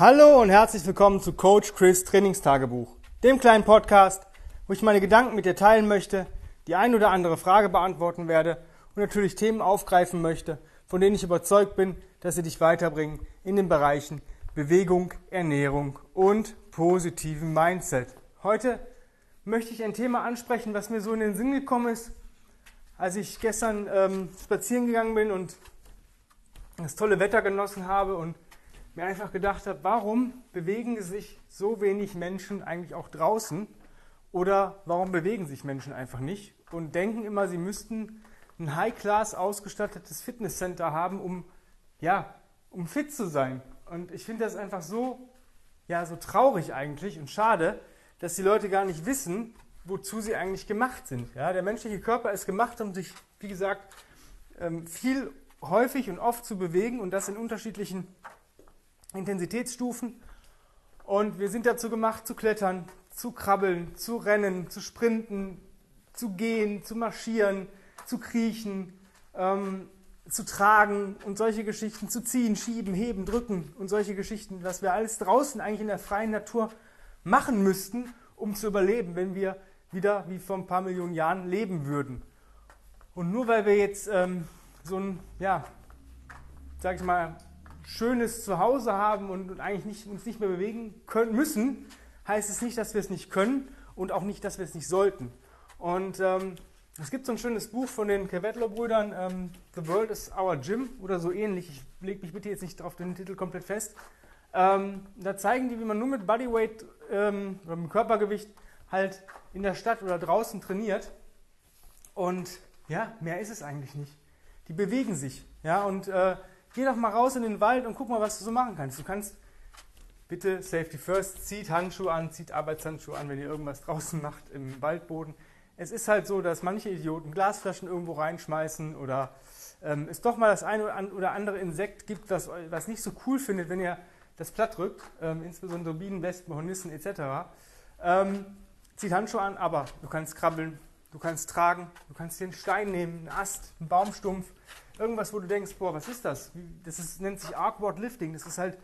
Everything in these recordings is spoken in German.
Hallo und herzlich willkommen zu Coach Chris Trainingstagebuch, dem kleinen Podcast, wo ich meine Gedanken mit dir teilen möchte, die ein oder andere Frage beantworten werde und natürlich Themen aufgreifen möchte, von denen ich überzeugt bin, dass sie dich weiterbringen in den Bereichen Bewegung, Ernährung und positiven Mindset. Heute möchte ich ein Thema ansprechen, was mir so in den Sinn gekommen ist, als ich gestern ähm, spazieren gegangen bin und das tolle Wetter genossen habe und mir einfach gedacht habe, warum bewegen sich so wenig Menschen eigentlich auch draußen oder warum bewegen sich Menschen einfach nicht und denken immer, sie müssten ein High-Class ausgestattetes Fitnesscenter haben, um ja, um fit zu sein. Und ich finde das einfach so ja, so traurig eigentlich und schade, dass die Leute gar nicht wissen, wozu sie eigentlich gemacht sind. Ja, der menschliche Körper ist gemacht, um sich, wie gesagt, ähm, viel häufig und oft zu bewegen und das in unterschiedlichen Intensitätsstufen. Und wir sind dazu gemacht, zu klettern, zu krabbeln, zu rennen, zu sprinten, zu gehen, zu marschieren, zu kriechen, ähm, zu tragen und solche Geschichten, zu ziehen, schieben, heben, drücken und solche Geschichten, was wir alles draußen eigentlich in der freien Natur machen müssten, um zu überleben, wenn wir wieder wie vor ein paar Millionen Jahren leben würden. Und nur weil wir jetzt ähm, so ein, ja, sag ich mal, schönes Zuhause haben und eigentlich nicht, uns nicht mehr bewegen können müssen, heißt es nicht, dass wir es nicht können und auch nicht, dass wir es nicht sollten. Und ähm, es gibt so ein schönes Buch von den Kevetlo-Brüdern, ähm, The World is Our Gym oder so ähnlich. Ich lege mich bitte jetzt nicht auf den Titel komplett fest. Ähm, da zeigen die, wie man nur mit Bodyweight ähm, oder mit Körpergewicht halt in der Stadt oder draußen trainiert. Und ja, mehr ist es eigentlich nicht. Die bewegen sich. Ja, und äh, geh doch mal raus in den Wald und guck mal, was du so machen kannst. Du kannst bitte Safety First, zieht Handschuhe an, zieht Arbeitshandschuhe an, wenn ihr irgendwas draußen macht im Waldboden. Es ist halt so, dass manche Idioten Glasflaschen irgendwo reinschmeißen oder ähm, es doch mal das eine oder andere Insekt gibt, das was nicht so cool findet, wenn ihr das platt drückt, ähm, insbesondere Bienen, Wespen, Hornissen etc. Ähm, zieht Handschuhe an, aber du kannst krabbeln, du kannst tragen, du kannst dir einen Stein nehmen, einen Ast, einen Baumstumpf, irgendwas, wo du denkst, boah, was ist das? Das ist, nennt sich Awkward Lifting. Das ist halt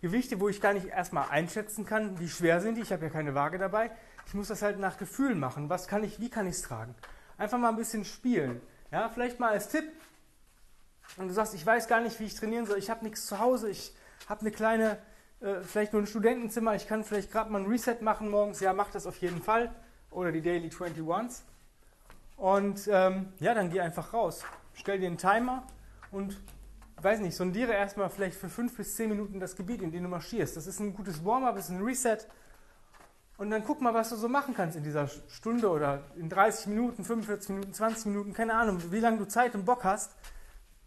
Gewichte, wo ich gar nicht erstmal einschätzen kann, wie schwer sind die. Ich habe ja keine Waage dabei. Ich muss das halt nach Gefühl machen. Was kann ich, wie kann ich es tragen? Einfach mal ein bisschen spielen. Ja, vielleicht mal als Tipp. Und du sagst, ich weiß gar nicht, wie ich trainieren soll. Ich habe nichts zu Hause. Ich habe eine kleine, äh, vielleicht nur ein Studentenzimmer. Ich kann vielleicht gerade mal ein Reset machen morgens. Ja, mach das auf jeden Fall. Oder die Daily 21s. Und ähm, ja, dann geh einfach raus stell dir einen Timer und, weiß nicht, sondiere erstmal vielleicht für fünf bis zehn Minuten das Gebiet, in dem du marschierst. Das ist ein gutes Warm-up, ist ein Reset. Und dann guck mal, was du so machen kannst in dieser Stunde oder in 30 Minuten, 45 Minuten, 20 Minuten, keine Ahnung, wie lange du Zeit und Bock hast.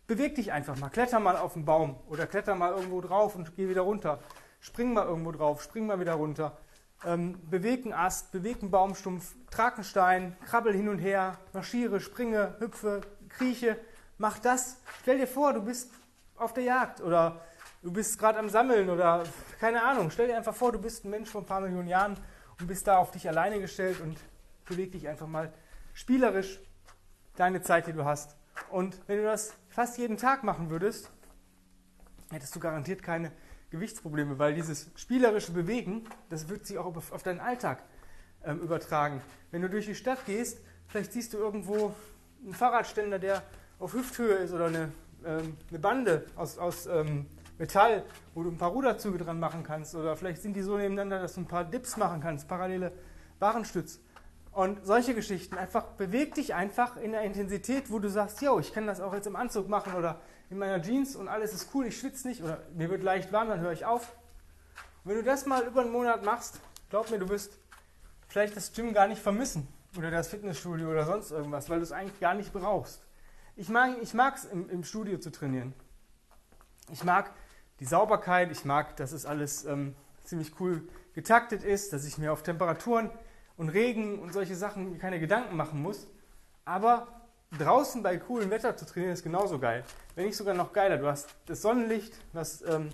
Beweg dich einfach mal, kletter mal auf den Baum oder kletter mal irgendwo drauf und geh wieder runter. Spring mal irgendwo drauf, spring mal wieder runter. Ähm, beweg einen Ast, beweg einen Baumstumpf, trag einen Stein, krabbel hin und her, marschiere, springe, hüpfe, krieche, mach das. Stell dir vor, du bist auf der Jagd oder du bist gerade am Sammeln oder keine Ahnung. Stell dir einfach vor, du bist ein Mensch von ein paar Millionen Jahren und bist da auf dich alleine gestellt und beweg dich einfach mal spielerisch deine Zeit, die du hast. Und wenn du das fast jeden Tag machen würdest, hättest du garantiert keine Gewichtsprobleme, weil dieses spielerische Bewegen, das wird sich auch auf deinen Alltag ähm, übertragen. Wenn du durch die Stadt gehst, vielleicht siehst du irgendwo einen Fahrradständer, der auf Hüfthöhe ist oder eine, ähm, eine Bande aus, aus ähm, Metall, wo du ein paar Ruderzüge dran machen kannst oder vielleicht sind die so nebeneinander, dass du ein paar Dips machen kannst, parallele Warenstütz. Und solche Geschichten, einfach beweg dich einfach in der Intensität, wo du sagst, yo, ich kann das auch jetzt im Anzug machen oder in meiner Jeans und alles ist cool, ich schwitze nicht oder mir wird leicht warm, dann höre ich auf. Und wenn du das mal über einen Monat machst, glaub mir, du wirst vielleicht das Gym gar nicht vermissen oder das Fitnessstudio oder sonst irgendwas, weil du es eigentlich gar nicht brauchst. Ich mag es ich im, im Studio zu trainieren. Ich mag die Sauberkeit, ich mag, dass es alles ähm, ziemlich cool getaktet ist, dass ich mir auf Temperaturen und Regen und solche Sachen keine Gedanken machen muss. Aber draußen bei coolem Wetter zu trainieren ist genauso geil. Wenn nicht sogar noch geiler. Du hast das Sonnenlicht, was ähm,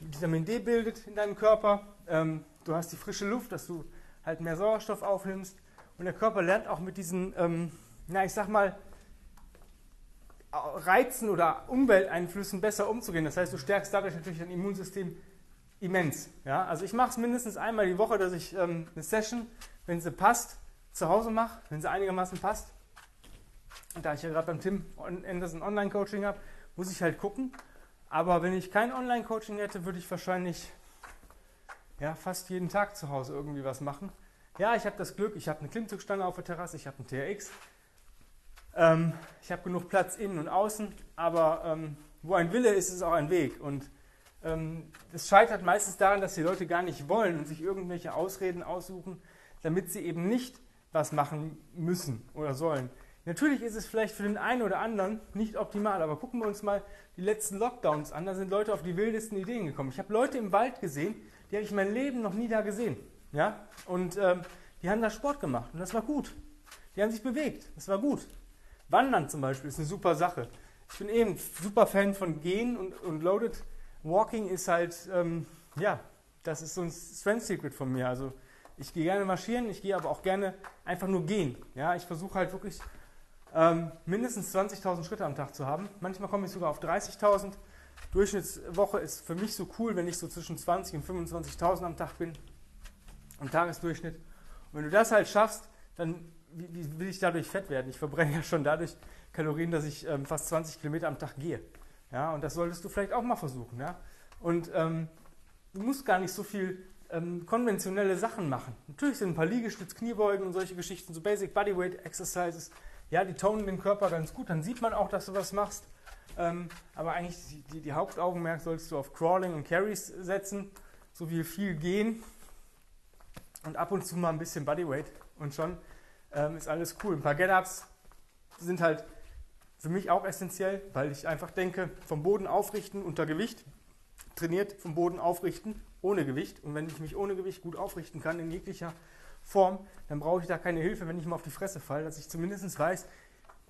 Vitamin D bildet in deinem Körper. Ähm, du hast die frische Luft, dass du halt mehr Sauerstoff aufnimmst. Und der Körper lernt auch mit diesen, ähm, na, ich sag mal, Reizen oder Umwelteinflüssen besser umzugehen. Das heißt, du stärkst dadurch natürlich dein Immunsystem immens. Ja? Also ich mache es mindestens einmal die Woche, dass ich ähm, eine Session, wenn sie passt, zu Hause mache, wenn sie einigermaßen passt. Und da ich ja gerade beim Tim Anderson Online-Coaching habe, muss ich halt gucken. Aber wenn ich kein Online-Coaching hätte, würde ich wahrscheinlich ja, fast jeden Tag zu Hause irgendwie was machen. Ja, ich habe das Glück, ich habe eine Klimmzugstange auf der Terrasse, ich habe einen TRX. Ähm, ich habe genug Platz innen und außen, aber ähm, wo ein Wille ist, ist auch ein Weg. Und ähm, es scheitert meistens daran, dass die Leute gar nicht wollen und sich irgendwelche Ausreden aussuchen, damit sie eben nicht was machen müssen oder sollen. Natürlich ist es vielleicht für den einen oder anderen nicht optimal, aber gucken wir uns mal die letzten Lockdowns an. Da sind Leute auf die wildesten Ideen gekommen. Ich habe Leute im Wald gesehen, die habe ich mein Leben noch nie da gesehen. Ja? Und ähm, die haben da Sport gemacht und das war gut. Die haben sich bewegt, das war gut. Wandern zum Beispiel ist eine super Sache. Ich bin eben super Fan von Gehen und, und Loaded Walking ist halt, ähm, ja, das ist so ein Strength Secret von mir. Also ich gehe gerne marschieren, ich gehe aber auch gerne einfach nur gehen. Ja, ich versuche halt wirklich ähm, mindestens 20.000 Schritte am Tag zu haben. Manchmal komme ich sogar auf 30.000. Durchschnittswoche ist für mich so cool, wenn ich so zwischen 20 und 25.000 am Tag bin, im Tagesdurchschnitt. Und wenn du das halt schaffst, dann wie, wie will ich dadurch fett werden? Ich verbrenne ja schon dadurch Kalorien, dass ich ähm, fast 20 Kilometer am Tag gehe. Ja, und das solltest du vielleicht auch mal versuchen. Ja? Und ähm, du musst gar nicht so viel ähm, konventionelle Sachen machen. Natürlich sind ein paar Liegestütz, Kniebeugen und solche Geschichten, so Basic Bodyweight Exercises, ja, die tonen den Körper ganz gut. Dann sieht man auch, dass du was machst. Ähm, aber eigentlich die, die, die, Hauptaugenmerk solltest du auf Crawling und Carries setzen, so wie viel gehen und ab und zu mal ein bisschen Bodyweight und schon ähm, ist alles cool. Ein paar Get-Ups sind halt für mich auch essentiell, weil ich einfach denke, vom Boden aufrichten unter Gewicht, trainiert vom Boden aufrichten ohne Gewicht. Und wenn ich mich ohne Gewicht gut aufrichten kann in jeglicher Form, dann brauche ich da keine Hilfe, wenn ich mal auf die Fresse falle, dass ich zumindest weiß,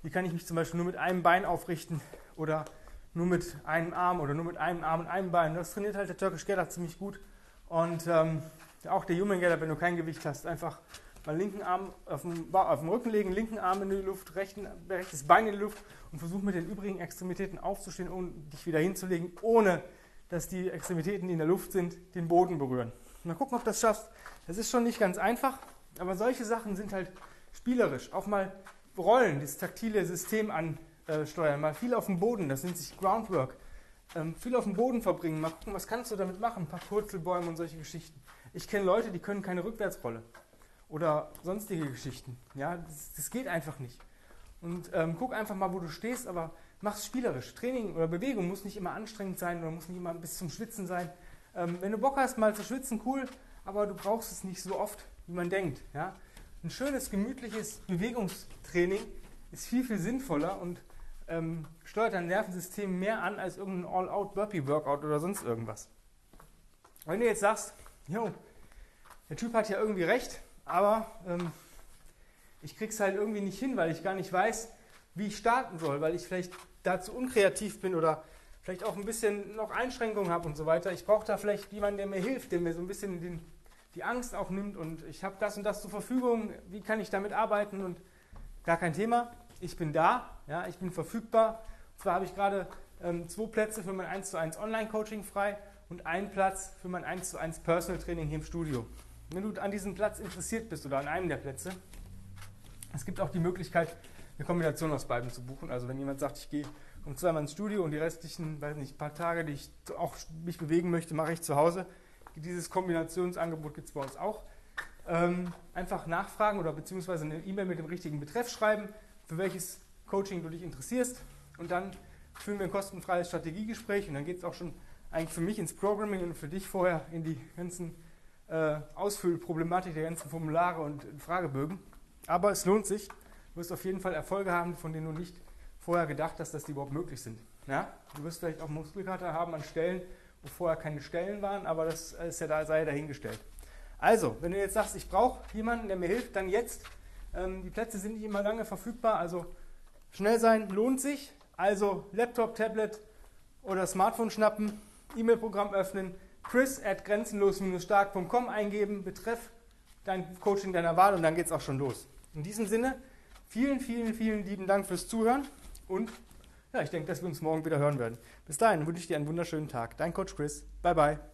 wie kann ich mich zum Beispiel nur mit einem Bein aufrichten oder nur mit einem Arm oder nur mit einem Arm und einem Bein. Das trainiert halt der Turkish Get ziemlich gut. Und ähm, auch der Human Get wenn du kein Gewicht hast, einfach mal linken Arm auf den, auf den Rücken legen, linken Arm in die Luft, rechten, rechtes Bein in die Luft und versuch mit den übrigen Extremitäten aufzustehen und dich wieder hinzulegen, ohne dass die Extremitäten, die in der Luft sind, den Boden berühren. Mal gucken, ob du das schaffst. Das ist schon nicht ganz einfach, aber solche Sachen sind halt spielerisch. Auch mal Rollen, das taktile System ansteuern, mal viel auf dem Boden, das nennt sich Groundwork. Ähm, viel auf dem Boden verbringen, mal gucken, was kannst du damit machen, ein paar Purzelbäume und solche Geschichten. Ich kenne Leute, die können keine Rückwärtsrolle oder sonstige Geschichten. Ja, das, das geht einfach nicht. Und ähm, guck einfach mal, wo du stehst, aber mach es spielerisch. Training oder Bewegung muss nicht immer anstrengend sein oder muss nicht immer bis zum Schwitzen sein. Ähm, wenn du Bock hast, mal zu schwitzen, cool, aber du brauchst es nicht so oft, wie man denkt. Ja? Ein schönes, gemütliches Bewegungstraining ist viel, viel sinnvoller und ähm, steuert dein Nervensystem mehr an als irgendein All-Out-Burpee-Workout oder sonst irgendwas. Wenn du jetzt sagst, jo, der Typ hat ja irgendwie recht, aber ähm, ich krieg's halt irgendwie nicht hin, weil ich gar nicht weiß, wie ich starten soll, weil ich vielleicht dazu unkreativ bin oder vielleicht auch ein bisschen noch Einschränkungen habe und so weiter. Ich brauche da vielleicht jemanden, der mir hilft, der mir so ein bisschen den, die Angst auch nimmt und ich habe das und das zur Verfügung. Wie kann ich damit arbeiten? Und gar kein Thema. Ich bin da, ja, ich bin verfügbar. Und zwar habe ich gerade ähm, zwei Plätze für mein 1 zu 1 Online-Coaching frei und einen Platz für mein 1 zu 1 Personal Training hier im Studio. Wenn du an diesem Platz interessiert bist oder an einem der Plätze, es gibt auch die Möglichkeit, eine Kombination aus beiden zu buchen. Also wenn jemand sagt, ich gehe um zweimal ins Studio und die restlichen, weiß nicht, paar Tage, die ich auch mich bewegen möchte, mache ich zu Hause. Dieses Kombinationsangebot gibt es bei uns auch. Ähm, einfach nachfragen oder beziehungsweise eine E-Mail mit dem richtigen Betreff schreiben, für welches Coaching du dich interessierst. Und dann führen wir ein kostenfreies Strategiegespräch und dann geht es auch schon eigentlich für mich ins Programming und für dich vorher in die ganzen äh, Ausfüllproblematik der ganzen Formulare und Fragebögen. Aber es lohnt sich. Du wirst auf jeden Fall Erfolge haben, von denen du nicht vorher gedacht hast, dass die überhaupt möglich sind. Ja? Du wirst vielleicht auch Muskelkater haben an Stellen, wo vorher keine Stellen waren, aber das ist ja da, sei dahingestellt. Also, wenn du jetzt sagst, ich brauche jemanden, der mir hilft, dann jetzt. Ähm, die Plätze sind nicht immer lange verfügbar, also schnell sein lohnt sich. Also Laptop, Tablet oder Smartphone schnappen, E-Mail-Programm öffnen, chris at grenzenlos-stark.com eingeben, betreff dein Coaching deiner Wahl und dann geht es auch schon los. In diesem Sinne, vielen, vielen, vielen lieben Dank fürs Zuhören und ja, ich denke, dass wir uns morgen wieder hören werden. Bis dahin wünsche ich dir einen wunderschönen Tag. Dein Coach Chris. Bye, bye.